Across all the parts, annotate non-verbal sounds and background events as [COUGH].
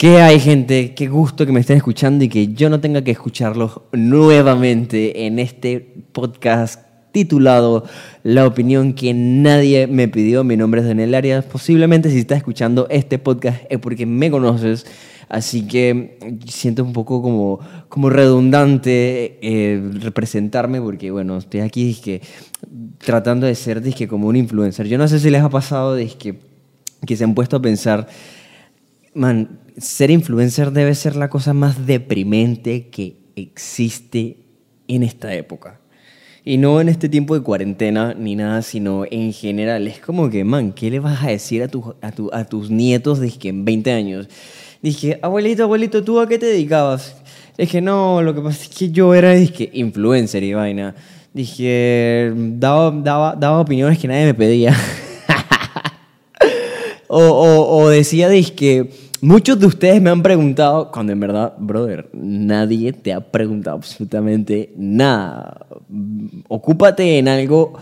¿Qué hay, gente? Qué gusto que me estén escuchando y que yo no tenga que escucharlos nuevamente en este podcast titulado La opinión que nadie me pidió. Mi nombre es Daniel Arias. Posiblemente si estás escuchando este podcast es porque me conoces. Así que siento un poco como, como redundante eh, representarme porque, bueno, estoy aquí tratando de ser disque, como un influencer. Yo no sé si les ha pasado disque, que se han puesto a pensar, man, ser influencer debe ser la cosa más deprimente que existe en esta época. Y no en este tiempo de cuarentena ni nada, sino en general. Es como que, man, ¿qué le vas a decir a, a, a tus nietos de que en 20 años? Dije, abuelito, abuelito, ¿tú a qué te dedicabas? Dije, no, lo que pasa es que yo era dije, influencer y vaina. Dije, daba, daba, daba opiniones que nadie me pedía. [LAUGHS] o, o, o, decía, dije, muchos de ustedes me han preguntado, cuando en verdad, brother, nadie te ha preguntado absolutamente nada. Ocúpate en algo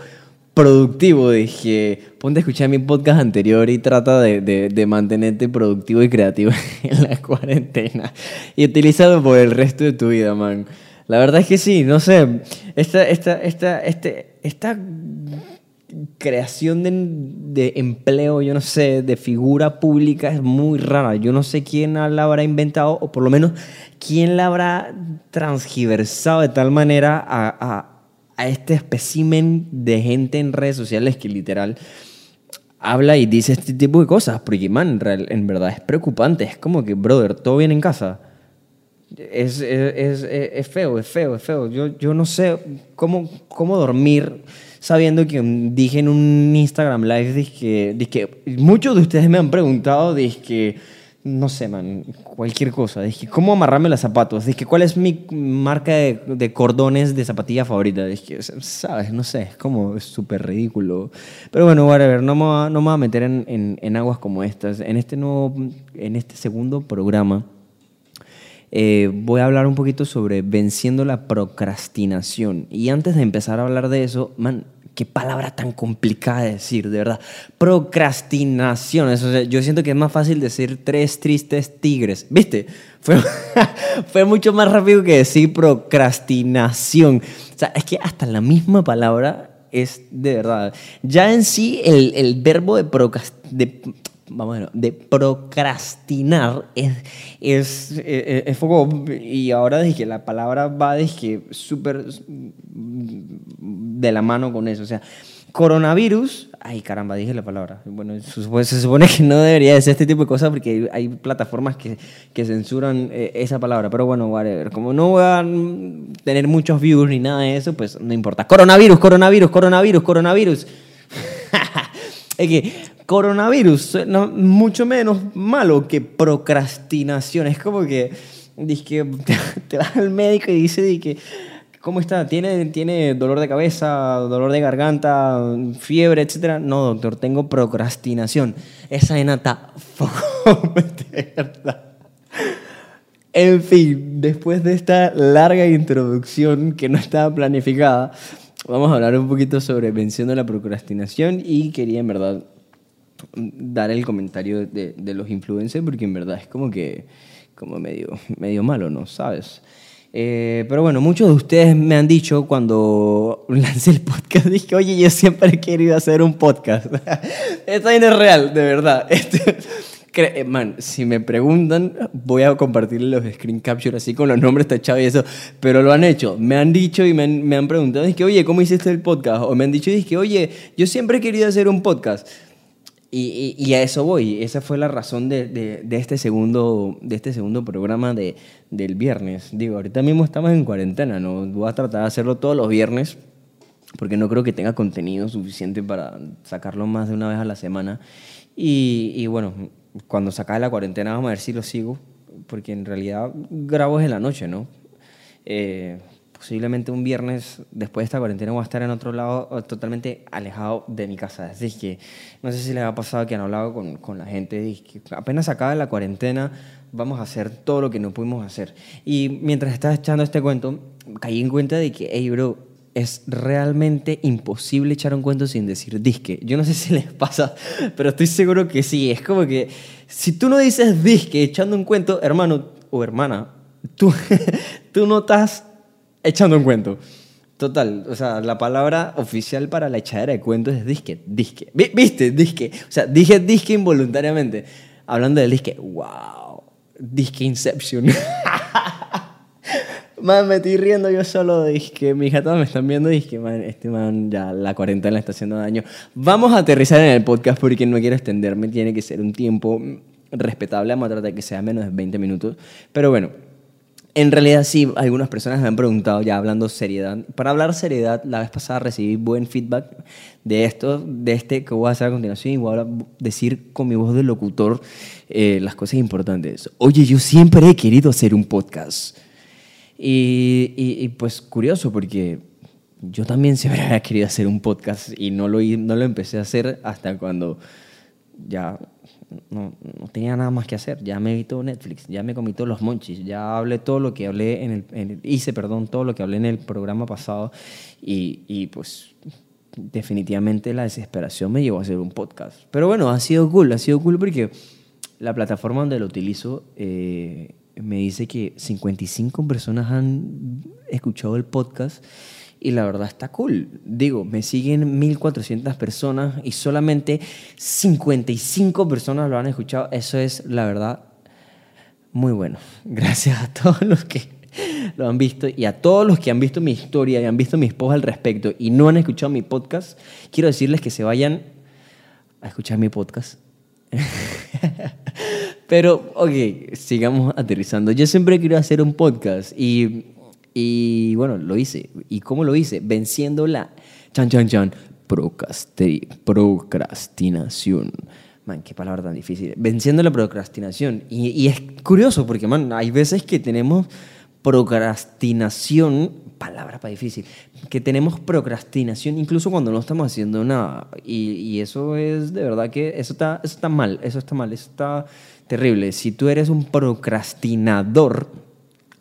productivo. Dije, ponte a escuchar mi podcast anterior y trata de, de, mantenerte productivo y creativo [LAUGHS] en la cuarentena. Y utilízalo por el resto de tu vida, man. La verdad es que sí, no sé. Esta, esta, esta, este, esta creación de, de, empleo, yo no sé, de figura pública es muy rara. Yo no sé quién la habrá inventado o por lo menos quién la habrá transgiversado de tal manera a a este espécimen de gente en redes sociales que literal habla y dice este tipo de cosas, porque, man, en verdad es preocupante. Es como que, brother, todo viene en casa. Es, es, es, feo, es feo, es feo. Yo, yo no sé cómo, cómo dormir sabiendo que dije en un Instagram Live, dije, dije, muchos de ustedes me han preguntado, dije, no sé, man, cualquier cosa. Dije, ¿cómo amarrarme los zapatos? Dije, ¿cuál es mi marca de, cordones de zapatilla favorita? Dije, ¿sabes? No sé, es como súper ridículo. Pero bueno, whatever, no me, no me voy a meter en, en, aguas como estas. En este, nuevo, en este segundo programa eh, voy a hablar un poquito sobre venciendo la procrastinación. Y antes de empezar a hablar de eso, man, qué palabra tan complicada de decir, de verdad. Procrastinación. Eso, yo siento que es más fácil decir tres tristes tigres. ¿Viste? Fue, [LAUGHS] fue mucho más rápido que decir procrastinación. O sea, es que hasta la misma palabra es de verdad. Ya en sí, el, el verbo de, de vamos de procrastinar es, es, es, es, poco, y ahora dije, la palabra va dije, súper de la mano con eso, o sea, coronavirus, ay caramba, dije la palabra, bueno, se supone que no debería decir este tipo de cosas porque hay plataformas que, que censuran eh, esa palabra, pero bueno, whatever, como no voy a tener muchos views ni nada de eso, pues no importa, coronavirus, coronavirus, coronavirus, coronavirus. [LAUGHS] es que coronavirus no, mucho menos malo que procrastinación. Es como que, que [LAUGHS] te, vas al médico y dice que, ¿cómo está? ¿Tiene, ¿Tiene dolor de cabeza, dolor de garganta, fiebre, etcétera? No, doctor, tengo procrastinación. Esa enata [LAUGHS] En fin, después de esta larga introducción que no estaba planificada, vamos a hablar un poquito sobre venciendo la procrastinación y quería en verdad dar el comentario de, de, los influencers porque en verdad es como que como medio, medio malo, ¿no? ¿Sabes? Eh, pero bueno, muchos de ustedes me han dicho cuando lancé el podcast, [LAUGHS] dije, oye, yo siempre he querido hacer un podcast. [LAUGHS] Esto no es real, de verdad. [LAUGHS] Este, eh, man, si me preguntan, voy a compartir los screen capture así con los nombres tachados y eso, pero lo han hecho. Me han dicho y me han, me han preguntado, que oye, ¿cómo hiciste el podcast? O me han dicho, que oye, yo siempre he querido hacer un podcast. Y, y, a eso voy. Esa fue la razón de, de, de, este, segundo, de este segundo programa de, del viernes. Digo, ahorita mismo estamos en cuarentena, ¿no? Voy a tratar de hacerlo todos los viernes porque no creo que tenga contenido suficiente para sacarlo más de una vez a la semana. Y, y bueno, cuando se acabe la cuarentena vamos a ver si lo sigo, porque en realidad grabo en la noche, ¿no? Eh, posiblemente un viernes después de esta cuarentena voy a estar en otro lado totalmente alejado de mi casa. Es que no sé si les ha pasado que han hablado con, con la gente, es que apenas acaba la cuarentena vamos a hacer todo lo que no pudimos hacer. Y mientras estaba echando este cuento, caí en cuenta de que, hey, bro, es realmente imposible echar un cuento sin decir disque. Yo no sé si les pasa, pero estoy seguro que sí. Es como que si tú no dices disque echando un cuento, hermano o hermana, tú, [LAUGHS] tú no estás echando un cuento. Total, o sea, la palabra oficial para la echadera de cuentos es disque, disque. ¿Viste? Disque. O sea, dije disque involuntariamente. Hablando del disque, wow, disque Inception. [LAUGHS] Man, me estoy riendo yo solo, disque. Mis gatos me están viendo, disque, man, este man ya la cuarentena le está haciendo daño. Vamos a aterrizar en el podcast porque no quiero extenderme, tiene que ser un tiempo respetable, vamos a tratar de que sea menos de 20 minutos. Pero bueno, en realidad sí, algunas personas me han preguntado, ya hablando seriedad. Para hablar seriedad, la vez pasada recibí buen feedback de esto, de este que voy a hacer a continuación y voy a decir con mi voz de locutor eh, las cosas importantes. Oye, yo siempre he querido hacer un podcast. Y, y, pues curioso porque yo también siempre [LAUGHS] había querido hacer un podcast y no lo, no lo empecé a hacer hasta cuando ya no, no, tenía nada más que hacer. Ya me vi todo Netflix, ya me comí todos los monchis, ya hablé todo lo que hablé en el, hice, perdón, todo lo que hablé en el programa pasado y, y, pues definitivamente la desesperación me llevó a hacer un podcast. Pero bueno, ha sido cool, ha sido cool porque la plataforma donde lo utilizo eh, me dice que 55 personas han escuchado el podcast y la verdad está cool. Digo, me siguen 1400 personas y solamente 55 personas lo han escuchado. Eso es, la verdad, muy bueno. [LAUGHS] Gracias a todos los que lo han visto y a todos los que han visto mi historia y han visto mis posts al respecto y no han escuchado mi podcast, quiero decirles que se vayan a escuchar mi podcast. [LAUGHS] Pero, ok, sigamos aterrizando. Yo siempre quiero hacer un podcast y y bueno, lo hice. ¿Y cómo lo hice? Venciendo la chan chan chan procrastinación. Man, qué palabra tan difícil. Venciendo la procrastinación. Y, y, es curioso porque, man, hay veces que tenemos procrastinación, palabra para difícil, que tenemos procrastinación incluso cuando no estamos haciendo nada. Y, eso es de verdad que eso está, eso está mal, eso está mal, eso está terrible. Si tú eres un procrastinador,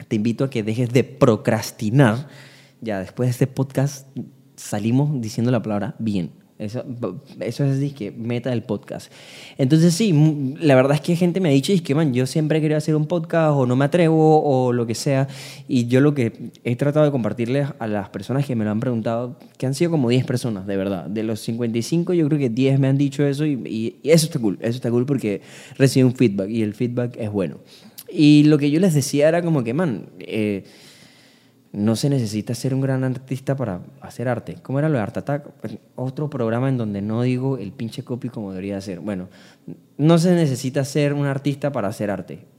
te invito a que dejes de procrastinar. Ya después de este podcast salimos diciendo la palabra bien. Eso, eso es que meta del podcast. Entonces sí, la verdad es que gente me ha dicho, es que man, yo siempre quería hacer un podcast o no me atrevo o lo que sea. Y yo lo que he tratado de compartirles a las personas que me lo han preguntado, que han sido como 10 personas, de verdad. De los 55 yo creo que 10 me han dicho eso y, y eso está cool. Eso está cool porque recibe un feedback y el feedback es bueno. Y lo que yo les decía era como que, man, eh, no se necesita ser un gran artista para hacer arte. ¿Cómo era lo de Art Attack? Pues, otro programa en donde no digo el pinche copy como debería ser. Bueno, no se necesita ser un artista para hacer arte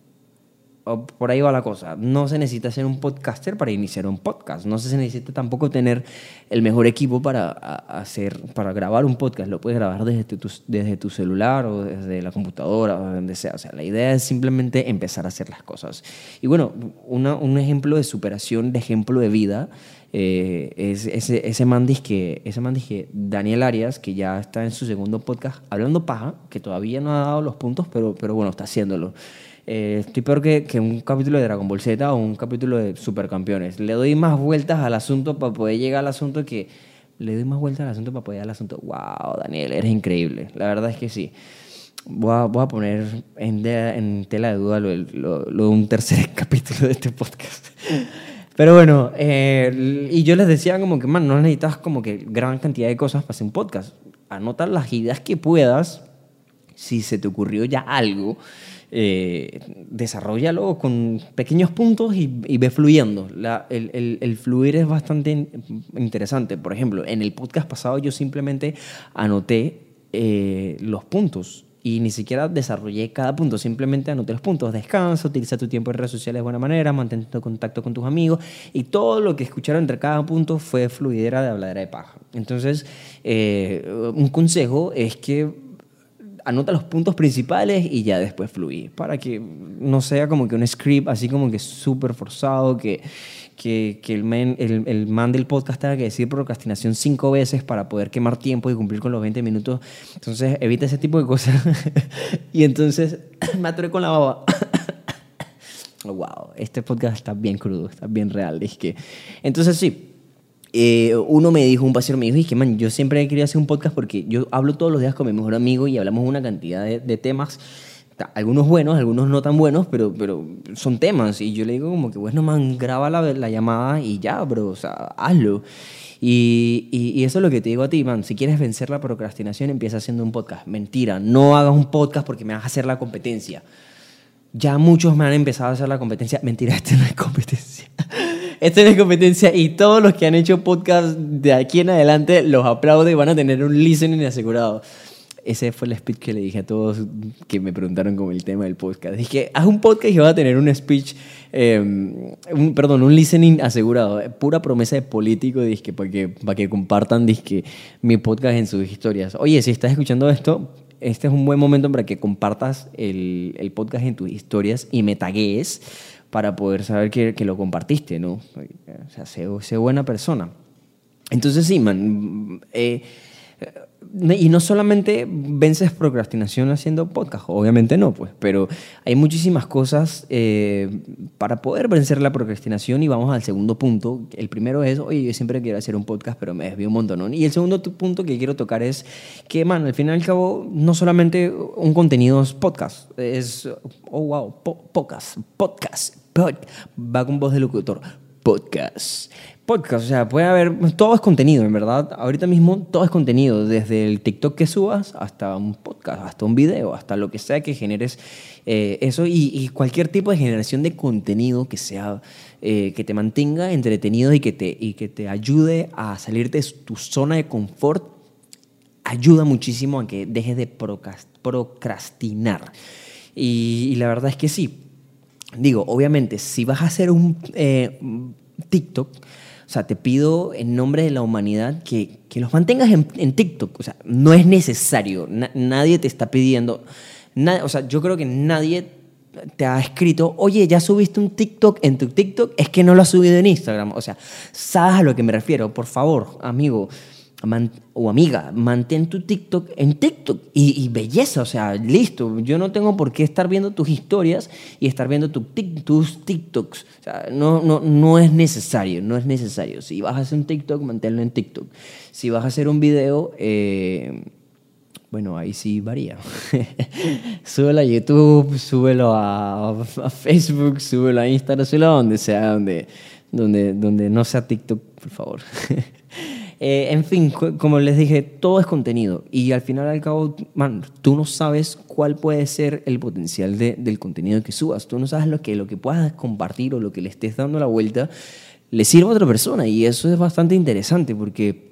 por ahí va la cosa. No se necesita ser un podcaster para iniciar un podcast. No se necesita tampoco tener el mejor equipo para, hacer, para grabar un podcast. Lo puedes grabar desde tu, desde tu celular o desde la computadora o donde sea. O sea, la idea es simplemente empezar a hacer las cosas. Y bueno, un ejemplo de superación, de ejemplo de vida, eh, es ese, ese man que ese man que Daniel Arias, que ya está en su segundo podcast, hablando paja, que todavía no ha dado los puntos, pero, pero bueno, está haciéndolo. Eh, estoy peor que, que, un capítulo de Dragon Ball Z o un capítulo de Supercampeones. Le doy más vueltas al asunto para poder llegar al asunto que... Le doy más vueltas al asunto para poder llegar al asunto. ¡Wow, Daniel! Eres increíble. La verdad es que sí. Voy a, voy a poner en, en, tela de duda lo, lo, lo, de un tercer [LAUGHS] capítulo de este podcast. Pero bueno, eh, y yo les decía como que, man, no necesitas como que gran cantidad de cosas para hacer un podcast. Anota las ideas que puedas, si se te ocurrió ya algo, eh, desarrollalo con pequeños puntos y, ve fluyendo. el, fluir es bastante interesante. Por ejemplo, en el podcast pasado yo simplemente anoté eh, los puntos y ni siquiera desarrollé cada punto, simplemente anoté los puntos. Descansa, utiliza tu tiempo en redes sociales de buena manera, mantén contacto con tus amigos y todo lo que escucharon entre cada punto fue fluidera de habladera de paja. Entonces, eh, un consejo es que anota los puntos principales y ya después fluir, para que no sea como que un script así como que súper forzado, que, que, que el, man, el, el, man del podcast tenga que decir procrastinación cinco veces para poder quemar tiempo y cumplir con los 20 minutos. Entonces evita ese tipo de cosas. [LAUGHS] y entonces [COUGHS] me atoré con la baba. [COUGHS] wow, este podcast está bien crudo, está bien real. Es que... Entonces sí, eh, uno me dijo, un paseo me dijo, es que man, yo siempre querido hacer un podcast porque yo hablo todos los días con mi mejor amigo y hablamos una cantidad de, temas algunos buenos, algunos no tan buenos, pero, pero son temas. Y yo le digo como que, bueno, man, graba la, la llamada y ya, bro, o sea, hazlo. Y, y, eso es lo que te digo a ti, man. Si quieres vencer la procrastinación, empieza haciendo un podcast. Mentira, no hagas un podcast porque me vas a hacer la competencia. Ya muchos me han empezado a hacer la competencia. Mentira, [LAUGHS] este no es competencia. No es competencia y todos los que han hecho podcast de aquí en adelante los aplaudo y van a tener un listening asegurado ese fue el speech que le dije a todos que me preguntaron como el tema del podcast. Dije, haz un podcast y vas a tener un speech, em, un, perdón, un listening asegurado. Pura promesa de político, dije, para que, para que compartan dije, mi podcast en sus historias. Oye, si estás escuchando esto, este es un buen momento para que compartas el, el podcast en tus historias y me tagues para poder saber que, que lo compartiste, ¿no? O sea, sé, sé, buena persona. Entonces, sí, man. Eh, y no solamente vences procrastinación haciendo podcast, obviamente no, pues, pero hay muchísimas cosas eh, para poder vencer la procrastinación y vamos al segundo punto. El primero es, oye, yo siempre quiero hacer un podcast, pero me desvío un montón. Y el segundo punto que quiero tocar es que, man, al fin y al cabo, no solamente un contenido es podcast, es, oh, wow, podcast, podcast, pod, va con voz de locutor, podcast podcast, o sea, puede haber, todo es contenido, en verdad. Ahorita mismo todo es contenido, desde el TikTok que subas hasta un podcast, hasta un video, hasta lo que sea que generes eh, eso y, cualquier tipo de generación de contenido que sea, eh, que te mantenga entretenido y que te, y que te ayude a salir de tu zona de confort, ayuda muchísimo a que dejes de procrastinar. Y, la verdad es que sí. Digo, obviamente, si vas a hacer un eh, TikTok, o sea, te pido en nombre de la humanidad que, que los mantengas en, en, TikTok. O sea, no es necesario. nadie te está pidiendo. o sea, yo creo que nadie te ha escrito, oye, ya subiste un TikTok en tu TikTok, es que no lo has subido en Instagram. O sea, sabes a lo que me refiero. Por favor, amigo o amiga, mantén tu TikTok en TikTok y, belleza, o sea, listo. Yo no tengo por qué estar viendo tus historias y estar viendo tu, tus TikToks. No, no, no es necesario, no es necesario. Si vas a hacer un TikTok, manténlo en TikTok. Si vas a hacer un video, eh, bueno, ahí sí varía. [LAUGHS] súbelo a YouTube, súbelo a, a, Facebook, súbelo a Instagram, súbelo a donde sea, donde, donde, donde no sea TikTok, por favor. [LAUGHS] Eh, en fin, como les dije, todo es contenido. Y al final al cabo, man, tú no sabes cuál puede ser el potencial de, del contenido que subas. Tú no sabes lo que, lo que puedas compartir o lo que le estés dando la vuelta le sirve a otra persona. Y eso es bastante interesante porque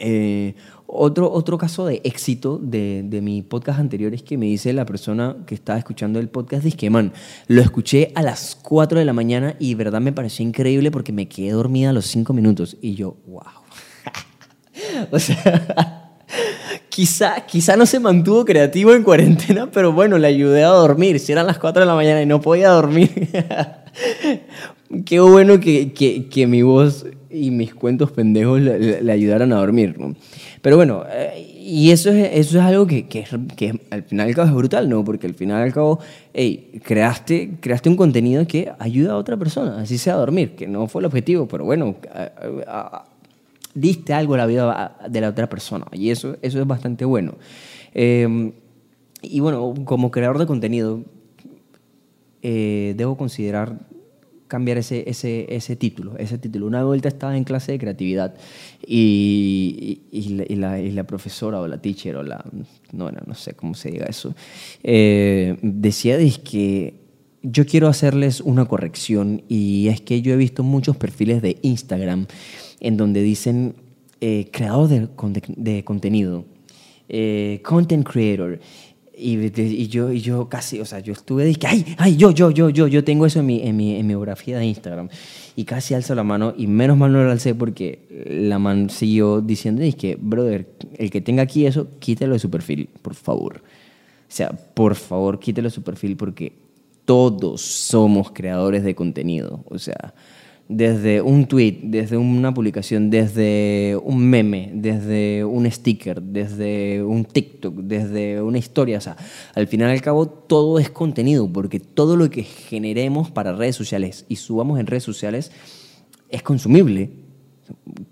eh, otro, otro caso de éxito de, de, mi podcast anterior es que me dice la persona que estaba escuchando el podcast, dice que, man, lo escuché a las 4 de la mañana y verdad me pareció increíble porque me quedé dormida a los 5 minutos y yo, wow [LAUGHS] o sea, quizá, quizá no se mantuvo creativo en cuarentena, pero bueno, le ayudé a dormir. Si eran las 4 de la mañana y no podía dormir, [LAUGHS] qué bueno que, que, que, mi voz y mis cuentos pendejos le, ayudaran a dormir. Pero bueno, eh, y eso es, eso es algo que, que, que, al final al cabo es brutal, ¿no? Porque al final al cabo, hey, creaste, creaste un contenido que ayuda a otra persona, así sea a dormir, que no fue el objetivo, pero bueno, diste algo a la vida de la otra persona. Y eso, eso es bastante bueno. Em, y bueno, como creador de contenido, eh, debo considerar cambiar ese, ese, ese, título, ese título. Una vuelta estaba en clase de creatividad y, y, la, y la, profesora o la teacher o la... No, no, sé cómo se diga eso. Eh, decía que yo quiero hacerles una corrección y es que yo he visto muchos perfiles de Instagram en donde dicen eh, creador de, de contenido, eh, content creator. Y, y, yo, y yo casi, o sea, yo estuve dije, ay, ay, yo, yo, yo, yo, yo tengo eso en mi, en mi, en mi biografía de Instagram. Y casi alzo la mano, y menos mal no lo alcé porque la man siguió diciendo, que, brother, el que tenga aquí eso, quítelo de su perfil, por favor. O sea, por favor, quítelo de su perfil porque todos somos creadores de contenido. O sea, desde un tweet, desde una publicación, desde un meme, desde un sticker, desde un TikTok, desde una historia. O sea, al final y al cabo todo es contenido, porque todo lo que generemos para redes sociales y subamos en redes sociales es consumible.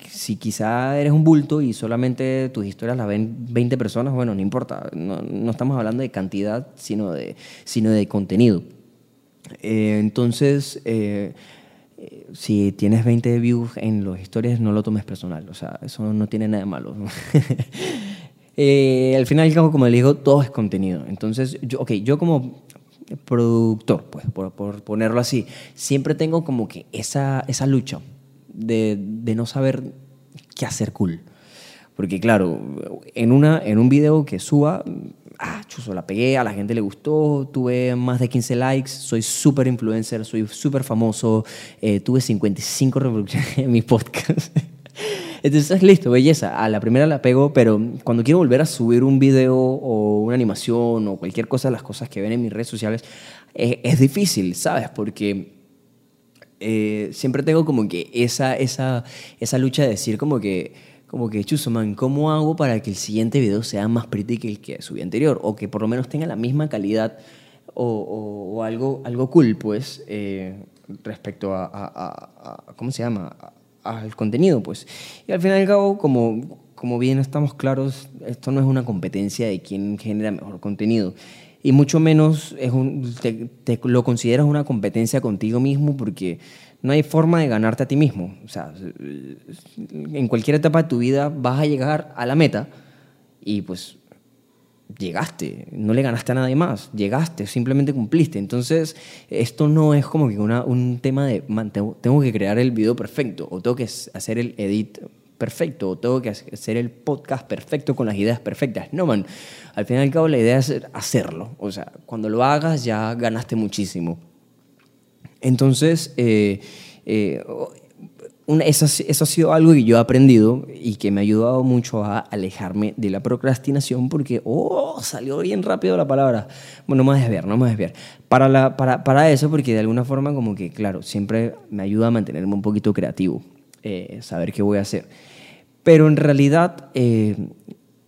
Si quizá eres un bulto y solamente tus historias las ven 20 personas, bueno, no importa. No, no estamos hablando de cantidad, sino de, sino de contenido. Eh, entonces, eh, si tienes 20 views en las historias, no lo tomes personal. O sea, eso no tiene nada de malo. [LAUGHS] Eh, al final y como le digo, todo es contenido. Entonces, yo, ok, yo como productor, pues, por, por, ponerlo así, siempre tengo como que esa, esa lucha de, de no saber qué hacer cool. Porque claro, en, una, en un video que suba, ah, chuzo, la pegué, a la gente le gustó, tuve más de 15 likes, soy súper influencer, soy súper famoso, eh, tuve 55 reproducciones en mi podcast. [LAUGHS] Entonces, listo, belleza. A la primera la pego, pero cuando quiero volver a subir un video o una animación o cualquier cosa de las cosas que ven en mis redes sociales, eh, es difícil, ¿sabes? Porque eh, siempre tengo como que esa, esa, esa lucha de decir como que, como que, chuso, man, ¿cómo hago para que el siguiente video sea más pretty que el que subí anterior? O que por lo menos tenga la misma calidad o, o, algo, algo cool, pues, eh, respecto a, a, a, ¿cómo se llama? al contenido, pues. Y al final y al cabo, como, como bien estamos claros, esto no es una competencia de quién genera mejor contenido. Y mucho menos es un, te, lo consideras una competencia contigo mismo porque no hay forma de ganarte a ti mismo. O sea, en cualquier etapa de tu vida vas a llegar a la meta y pues llegaste, no le ganaste a nadie más, llegaste, simplemente cumpliste. Entonces, esto no es como que una, un tema de, tengo, que crear el video perfecto, o tengo que hacer el edit perfecto, o tengo que hacer el podcast perfecto con las ideas perfectas. No, man, al fin y al cabo la idea es hacerlo. O sea, cuando lo hagas ya ganaste muchísimo. Entonces, eh, eh, eso, eso, ha sido algo que yo he aprendido y que me ha ayudado mucho a alejarme de la procrastinación porque, oh, salió bien rápido la palabra. Bueno, no me desviar, no me desviar. Para, la, para, para eso, porque de alguna forma como que, claro, siempre me ayuda a mantenerme un poquito creativo, eh, saber qué voy a hacer. Pero en realidad, eh,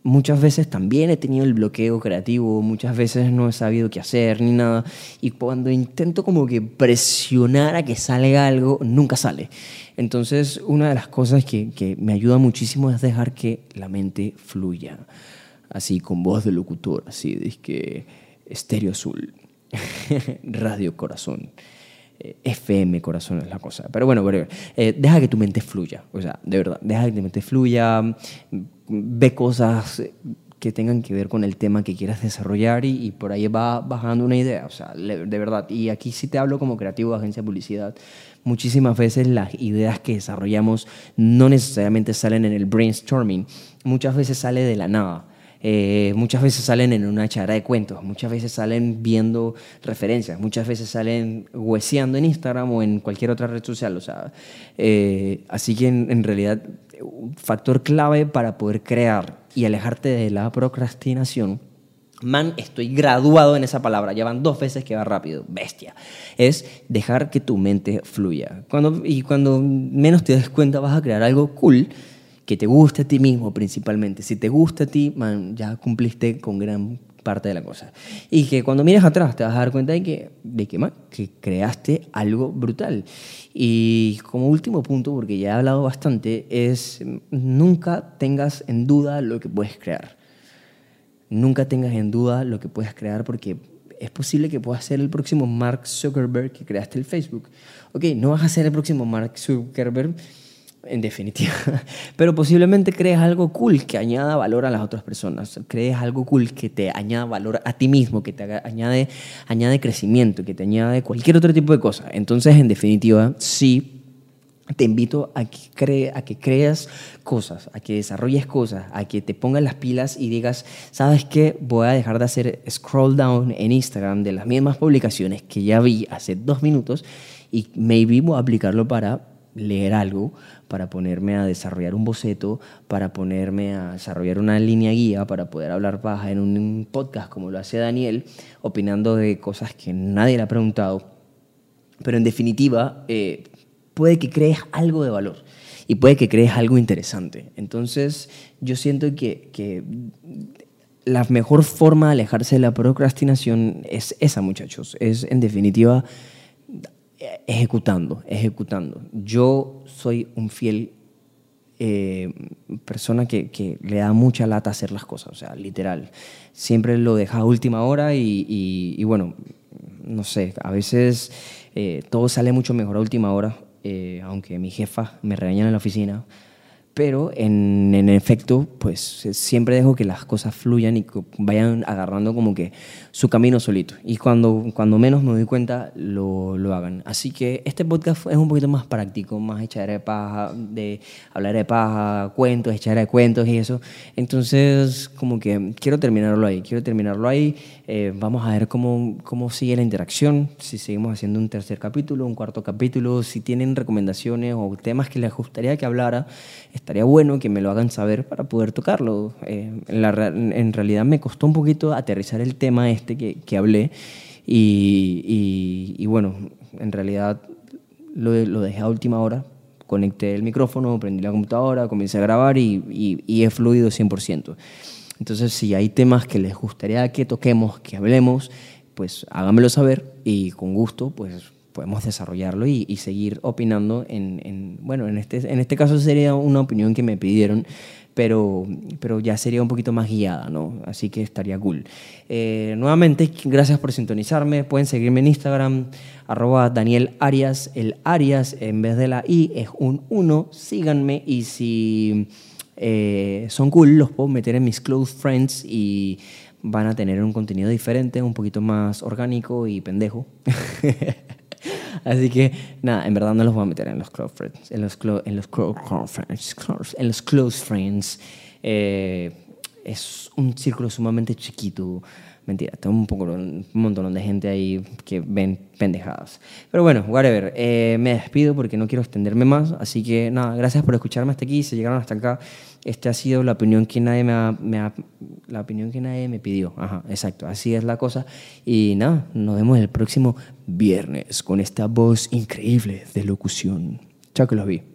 muchas veces también he tenido el bloqueo creativo, muchas veces no he sabido qué hacer ni nada. Y cuando intento como que presionar a que salga algo, nunca sale. Entonces, una de las cosas que, que me ayuda muchísimo es dejar que la mente fluya, así con voz de locutor, así de que estéreo azul, [LAUGHS] radio corazón. FM corazón es la cosa. Pero bueno, eh, deja que tu mente fluya. O sea, de verdad, deja que tu mente fluya. Ve cosas que tengan que ver con el tema que quieras desarrollar y, por ahí va bajando una idea. O sea, de verdad. Y aquí sí te hablo como creativo de agencia de publicidad muchísimas veces las ideas que desarrollamos no necesariamente salen en el brainstorming, muchas veces sale de la nada. Eh, muchas veces salen en una charla de cuentos, muchas veces salen viendo referencias, muchas veces salen hueseando en Instagram o en cualquier otra red social. O sea, eh, así que en, realidad un factor clave para poder crear y alejarte de la procrastinación Man, estoy graduado en esa palabra. Ya van dos veces que va rápido. Bestia. Es dejar que tu mente fluya. Cuando, y cuando menos te des cuenta vas a crear algo cool que te guste a ti mismo principalmente. Si te gusta a ti, ya cumpliste con gran parte de la cosa. Y que cuando mires atrás te vas a dar cuenta de que, de que, man, que creaste algo brutal. Y como último punto, porque ya he hablado bastante, es nunca tengas en duda lo que puedes crear nunca tengas en duda lo que puedas crear porque es posible que puedas ser el próximo Mark Zuckerberg que creaste el Facebook. Ok, no vas a ser el próximo Mark Zuckerberg en definitiva, [LAUGHS] pero posiblemente crees algo cool que añada valor a las otras personas, crees algo cool que te añada valor a ti mismo, que te añade, añade crecimiento, que te añade cualquier otro tipo de cosa. Entonces, en definitiva, sí te invito a que, a que creas cosas, a que desarrolles cosas, a que te pongas las pilas y digas, ¿sabes qué? Voy a dejar de hacer scroll down en Instagram de las mismas publicaciones que ya vi hace dos minutos y maybe voy a aplicarlo para leer algo, para ponerme a desarrollar un boceto, para ponerme a desarrollar una línea guía, para poder hablar baja en un podcast como lo hace Daniel, opinando de cosas que nadie le ha preguntado. Pero en definitiva, eh, puede que crees algo de valor y puede que crees algo interesante. Entonces, yo siento que, que la mejor forma de alejarse de la procrastinación es esa, muchachos. Es, en definitiva, ejecutando, ejecutando. Yo soy un fiel eh, persona que, que, le da mucha lata hacer las cosas, o sea, literal. Siempre lo deja a última hora y, y, bueno, no sé, a veces eh, todo sale mucho mejor a última hora, eh, aunque mi jefa me regaña en la oficina pero en, en, efecto, pues siempre dejo que las cosas fluyan y vayan agarrando como que su camino solito. Y cuando, cuando menos me doy cuenta, lo, lo hagan. Así que este podcast es un poquito más práctico, más echadera de paja, de hablar de paja, cuentos, echadera de cuentos y eso. Entonces, como que quiero terminarlo ahí, quiero terminarlo ahí. Eh, vamos a ver cómo, cómo sigue la interacción, si seguimos haciendo un tercer capítulo, un cuarto capítulo, si tienen recomendaciones o temas que les gustaría que hablara estaría bueno que me lo hagan saber para poder tocarlo. Eh, en, realidad me costó un poquito aterrizar el tema este que, que hablé y, y, bueno, en realidad lo, lo, dejé a última hora. Conecté el micrófono, prendí la computadora, comencé a grabar y, y he fluido 100%. Entonces, si hay temas que les gustaría que toquemos, que hablemos, pues háganmelo saber y con gusto, pues podemos desarrollarlo y, seguir opinando en, bueno, en este, en este caso sería una opinión que me pidieron, pero, pero ya sería un poquito más guiada, ¿no? Así que estaría cool. Eh, nuevamente, gracias por sintonizarme. Pueden seguirme en Instagram, arroba Daniel Arias. El Arias, en vez de la I, es un 1. Síganme y si eh, son cool, los puedo meter en mis close friends y van a tener un contenido diferente, un poquito más orgánico y pendejo. [LAUGHS] Así que, nada, en verdad no los voy a meter en los close friends. En los, en los, friends, en los close friends. Eh, es un círculo sumamente chiquito. Mentira, tengo un, poco, un montón de gente ahí que ven pendejadas. Pero bueno, whatever. Eh, me despido porque no quiero extenderme más. Así que nada, gracias por escucharme hasta aquí. Si llegaron hasta acá, esta ha sido la opinión que nadie me, ha, me ha, la opinión que nadie me pidió. Ajá, exacto. Así es la cosa. Y nada, nos vemos el próximo viernes con esta voz increíble de locución. Chao que los vi.